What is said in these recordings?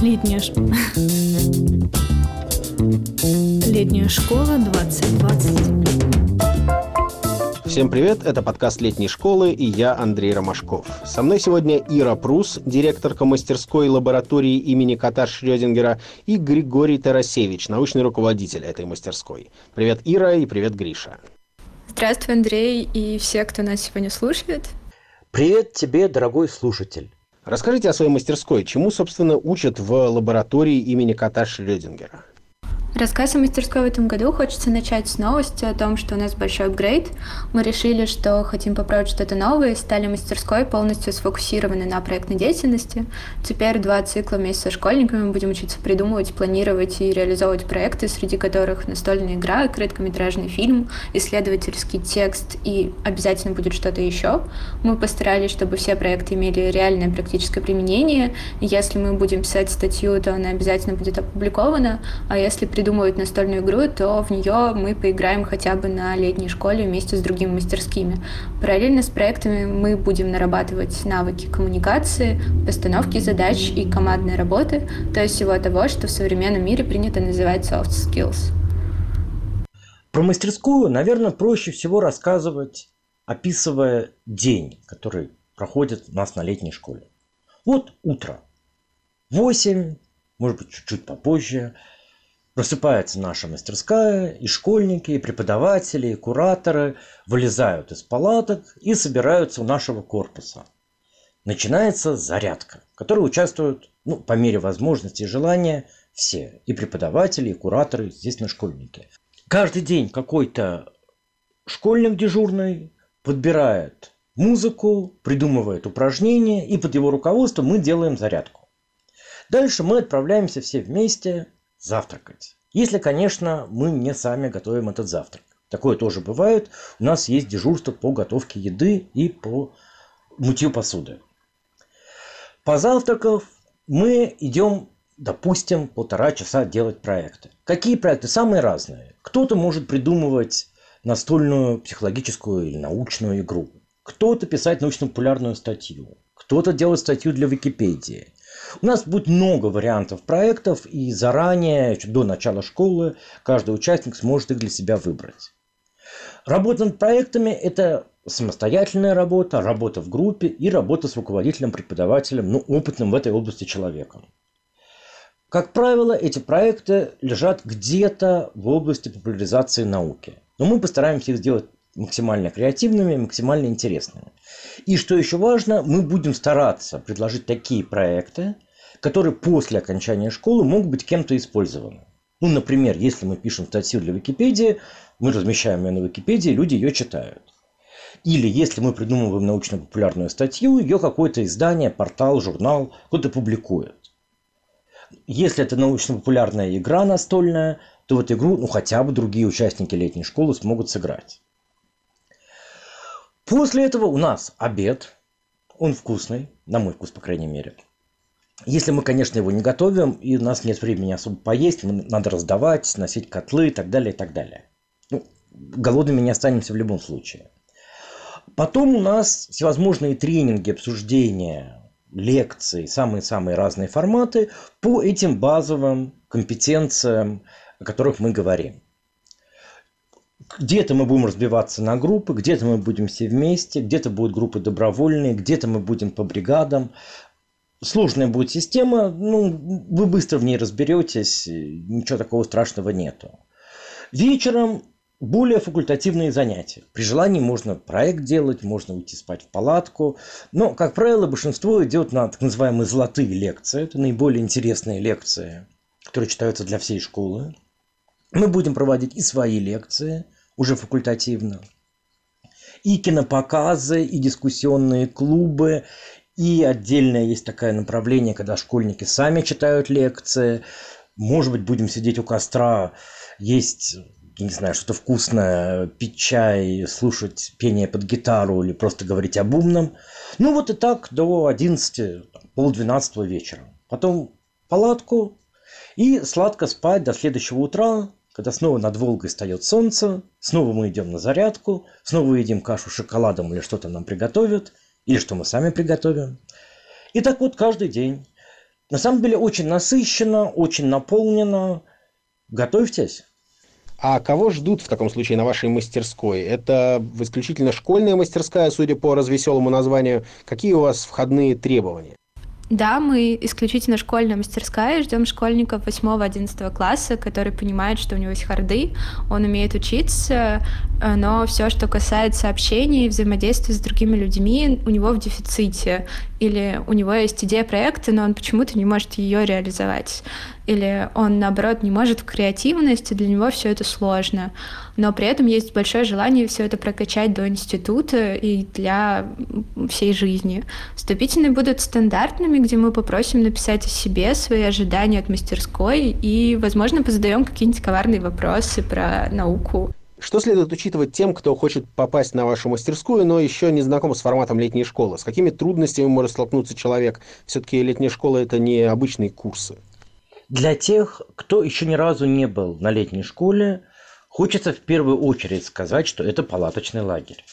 Летняя, Летняя школа 2020. Всем привет, это подкаст летней школы и я, Андрей Ромашков. Со мной сегодня Ира Прус, директорка мастерской лаборатории имени кота Шрёдингера, и Григорий Тарасевич, научный руководитель этой мастерской. Привет, Ира, и привет, Гриша. Здравствуй, Андрей, и все, кто нас сегодня слушает. Привет тебе, дорогой слушатель. Расскажите о своей мастерской. Чему, собственно, учат в лаборатории имени кота Шрёдингера? Рассказ о мастерской в этом году хочется начать с новости о том, что у нас большой апгрейд. Мы решили, что хотим попробовать что-то новое и стали мастерской полностью сфокусированы на проектной деятельности. Теперь два цикла вместе со школьниками будем учиться придумывать, планировать и реализовывать проекты, среди которых настольная игра, короткометражный фильм, исследовательский текст и обязательно будет что-то еще. Мы постарались, чтобы все проекты имели реальное практическое применение. Если мы будем писать статью, то она обязательно будет опубликована, а если придумывать настольную игру, то в нее мы поиграем хотя бы на летней школе вместе с другими мастерскими. Параллельно с проектами мы будем нарабатывать навыки коммуникации, постановки задач и командной работы, то есть всего того, что в современном мире принято называть soft skills. Про мастерскую, наверное, проще всего рассказывать, описывая день, который проходит у нас на летней школе. Вот утро. 8, может быть, чуть-чуть попозже – Просыпается наша мастерская, и школьники, и преподаватели, и кураторы вылезают из палаток и собираются у нашего корпуса. Начинается зарядка, в которой участвуют, ну, по мере возможности и желания, все. И преподаватели, и кураторы, естественно, школьники. Каждый день какой-то школьник дежурный подбирает музыку, придумывает упражнения, и под его руководством мы делаем зарядку. Дальше мы отправляемся все вместе завтракать. Если, конечно, мы не сами готовим этот завтрак. Такое тоже бывает. У нас есть дежурство по готовке еды и по мытью посуды. Позавтракав, мы идем, допустим, полтора часа делать проекты. Какие проекты? Самые разные. Кто-то может придумывать настольную психологическую или научную игру. Кто-то писать научно-популярную статью. Кто-то делать статью для Википедии. У нас будет много вариантов проектов, и заранее, до начала школы, каждый участник сможет их для себя выбрать. Работа над проектами – это самостоятельная работа, работа в группе и работа с руководителем, преподавателем, ну, опытным в этой области человеком. Как правило, эти проекты лежат где-то в области популяризации науки. Но мы постараемся их сделать максимально креативными, максимально интересными. И что еще важно, мы будем стараться предложить такие проекты, которые после окончания школы могут быть кем-то использованы. Ну, например, если мы пишем статью для Википедии, мы размещаем ее на Википедии, люди ее читают. Или если мы придумываем научно-популярную статью, ее какое-то издание, портал, журнал кто-то публикует. Если это научно-популярная игра настольная, то в эту игру ну, хотя бы другие участники летней школы смогут сыграть. После этого у нас обед. Он вкусный, на мой вкус, по крайней мере. Если мы, конечно, его не готовим, и у нас нет времени особо поесть, надо раздавать, носить котлы и так далее, и так далее. Ну, голодными не останемся в любом случае. Потом у нас всевозможные тренинги, обсуждения, лекции, самые-самые разные форматы по этим базовым компетенциям, о которых мы говорим. Где-то мы будем разбиваться на группы, где-то мы будем все вместе, где-то будут группы добровольные, где-то мы будем по бригадам. Сложная будет система, ну, вы быстро в ней разберетесь, ничего такого страшного нету. Вечером более факультативные занятия. При желании можно проект делать, можно уйти спать в палатку. Но, как правило, большинство идет на так называемые золотые лекции. Это наиболее интересные лекции, которые читаются для всей школы. Мы будем проводить и свои лекции, уже факультативно, и кинопоказы, и дискуссионные клубы, и отдельное есть такое направление, когда школьники сами читают лекции. Может быть, будем сидеть у костра, есть не знаю, что-то вкусное, пить чай, слушать пение под гитару или просто говорить об умном. Ну вот и так до 11, полдвенадцатого вечера. Потом палатку и сладко спать до следующего утра, когда снова над Волгой встает солнце, снова мы идем на зарядку, снова едим кашу с шоколадом или что-то нам приготовят, или что мы сами приготовим. И так вот каждый день. На самом деле очень насыщенно, очень наполнено. Готовьтесь. А кого ждут в таком случае на вашей мастерской? Это исключительно школьная мастерская, судя по развеселому названию. Какие у вас входные требования? Да, мы исключительно школьная мастерская, ждем школьников 8-11 класса, которые понимают, что у него есть харды, он умеет учиться, э, но все, что касается общения и взаимодействия с другими людьми, у него в дефиците. Или у него есть идея проекта, но он почему-то не может ее реализовать или он, наоборот, не может в креативности, для него все это сложно. Но при этом есть большое желание все это прокачать до института и для всей жизни. Вступительные будут стандартными, где мы попросим написать о себе, свои ожидания от мастерской и, возможно, позадаем какие-нибудь коварные вопросы про науку. Что следует учитывать тем, кто хочет попасть на вашу мастерскую, но еще не знаком с форматом летней школы? С какими трудностями может столкнуться человек? Все-таки летняя школа – это не обычные курсы. Для тех, кто еще ни разу не был на летней школе, хочется в первую очередь сказать, что это палаточный лагерь.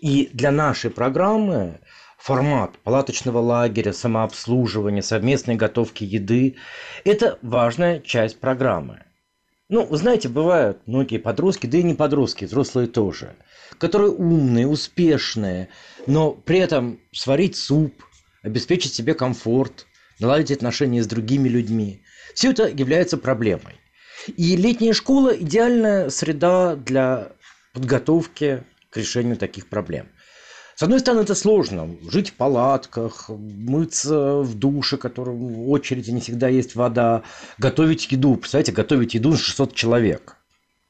И для нашей программы формат палаточного лагеря, самообслуживания, совместной готовки еды – это важная часть программы. Ну, вы знаете, бывают многие подростки, да и не подростки, взрослые тоже, которые умные, успешные, но при этом сварить суп, обеспечить себе комфорт, наладить отношения с другими людьми, все это является проблемой. И летняя школа – идеальная среда для подготовки к решению таких проблем. С одной стороны, это сложно. Жить в палатках, мыться в душе, в котором в очереди не всегда есть вода, готовить еду. Представляете, готовить еду на 600 человек.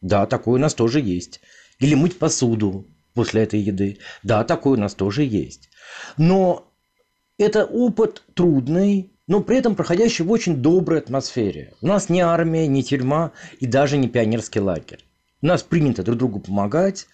Да, такое у нас тоже есть. Или мыть посуду после этой еды. Да, такое у нас тоже есть. Но это опыт трудный, но при этом проходящий в очень доброй атмосфере. У нас не армия, не тюрьма и даже не пионерский лагерь. У нас принято друг другу помогать,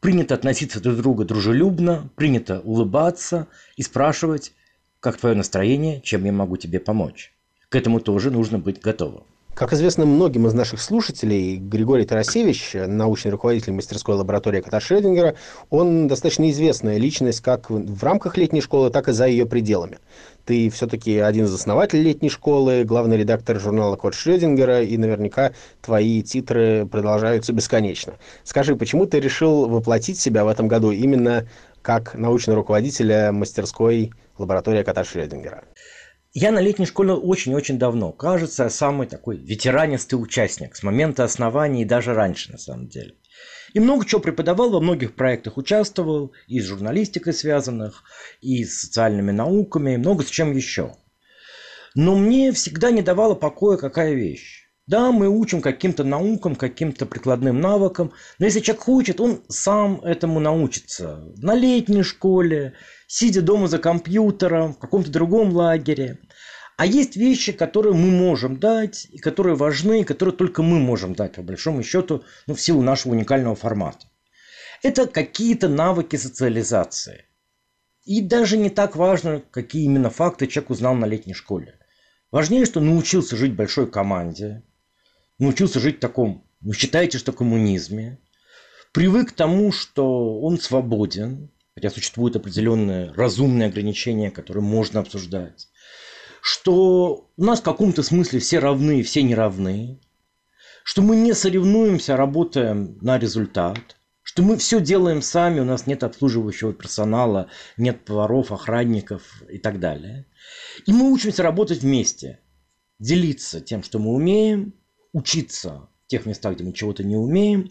принято относиться друг к другу дружелюбно, принято улыбаться и спрашивать, как твое настроение, чем я могу тебе помочь. К этому тоже нужно быть готовым. Как известно многим из наших слушателей, Григорий Тарасевич, научный руководитель мастерской лаборатории кота Шрёдингера, он достаточно известная личность как в рамках летней школы, так и за ее пределами. Ты все-таки один из основателей летней школы, главный редактор журнала «Кот Шрёдингера», и наверняка твои титры продолжаются бесконечно. Скажи, почему ты решил воплотить себя в этом году именно как научного руководителя мастерской лаборатории кота Шрёдингера? Я на летней школе очень-очень давно. Кажется, я самый такой ветеранистый участник с момента основания и даже раньше, на самом деле. И много чего преподавал, во многих проектах участвовал, и с журналистикой связанных, и с социальными науками, и много с чем еще. Но мне всегда не давала покоя какая вещь. Да, мы учим каким-то наукам, каким-то прикладным навыкам, но если человек хочет, он сам этому научится. На летней школе, сидя дома за компьютером, в каком-то другом лагере. А есть вещи, которые мы можем дать, и которые важны, и которые только мы можем дать, по большому счету, ну, в силу нашего уникального формата. Это какие-то навыки социализации. И даже не так важно, какие именно факты человек узнал на летней школе. Важнее, что научился жить в большой команде, научился жить в таком, вы считаете, что коммунизме, привык к тому, что он свободен, хотя существуют определенные разумные ограничения, которые можно обсуждать, что у нас в каком-то смысле все равны, все не равны, что мы не соревнуемся, работаем на результат, что мы все делаем сами, у нас нет обслуживающего персонала, нет поваров, охранников и так далее. И мы учимся работать вместе, делиться тем, что мы умеем, учиться в тех местах, где мы чего-то не умеем.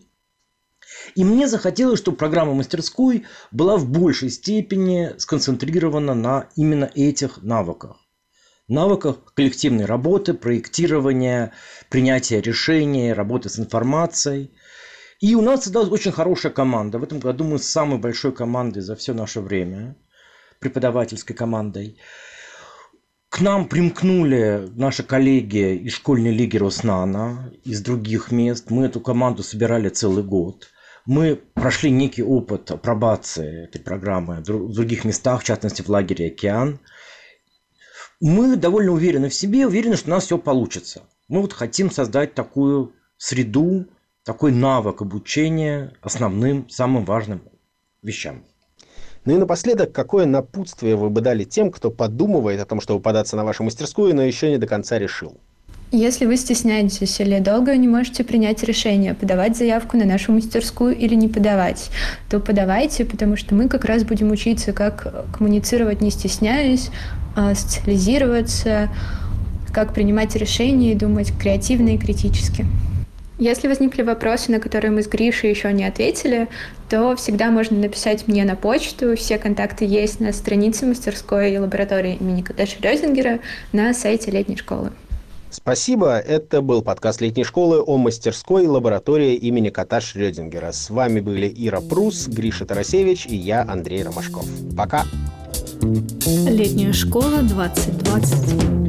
И мне захотелось, чтобы программа мастерской была в большей степени сконцентрирована на именно этих навыках. Навыках коллективной работы, проектирования, принятия решений, работы с информацией. И у нас создалась очень хорошая команда. В этом году мы с самой большой командой за все наше время, преподавательской командой. Нам примкнули наши коллеги из школьной лиги Роснана, из других мест. Мы эту команду собирали целый год. Мы прошли некий опыт апробации этой программы в других местах, в частности в лагере «Океан». Мы довольно уверены в себе, уверены, что у нас все получится. Мы вот хотим создать такую среду, такой навык обучения основным, самым важным вещам. Ну и напоследок, какое напутствие вы бы дали тем, кто подумывает о том, чтобы податься на вашу мастерскую, но еще не до конца решил? Если вы стесняетесь или долго не можете принять решение, подавать заявку на нашу мастерскую или не подавать, то подавайте, потому что мы как раз будем учиться, как коммуницировать не стесняясь, а социализироваться, как принимать решения и думать креативно и критически. Если возникли вопросы, на которые мы с Гришей еще не ответили, то всегда можно написать мне на почту. Все контакты есть на странице мастерской и лаборатории имени Кота Шрёдингера на сайте летней школы. Спасибо. Это был подкаст летней школы о мастерской лаборатории имени кота Шрёдингера. С вами были Ира Прус, Гриша Тарасевич и я, Андрей Ромашков. Пока. Летняя школа 2020.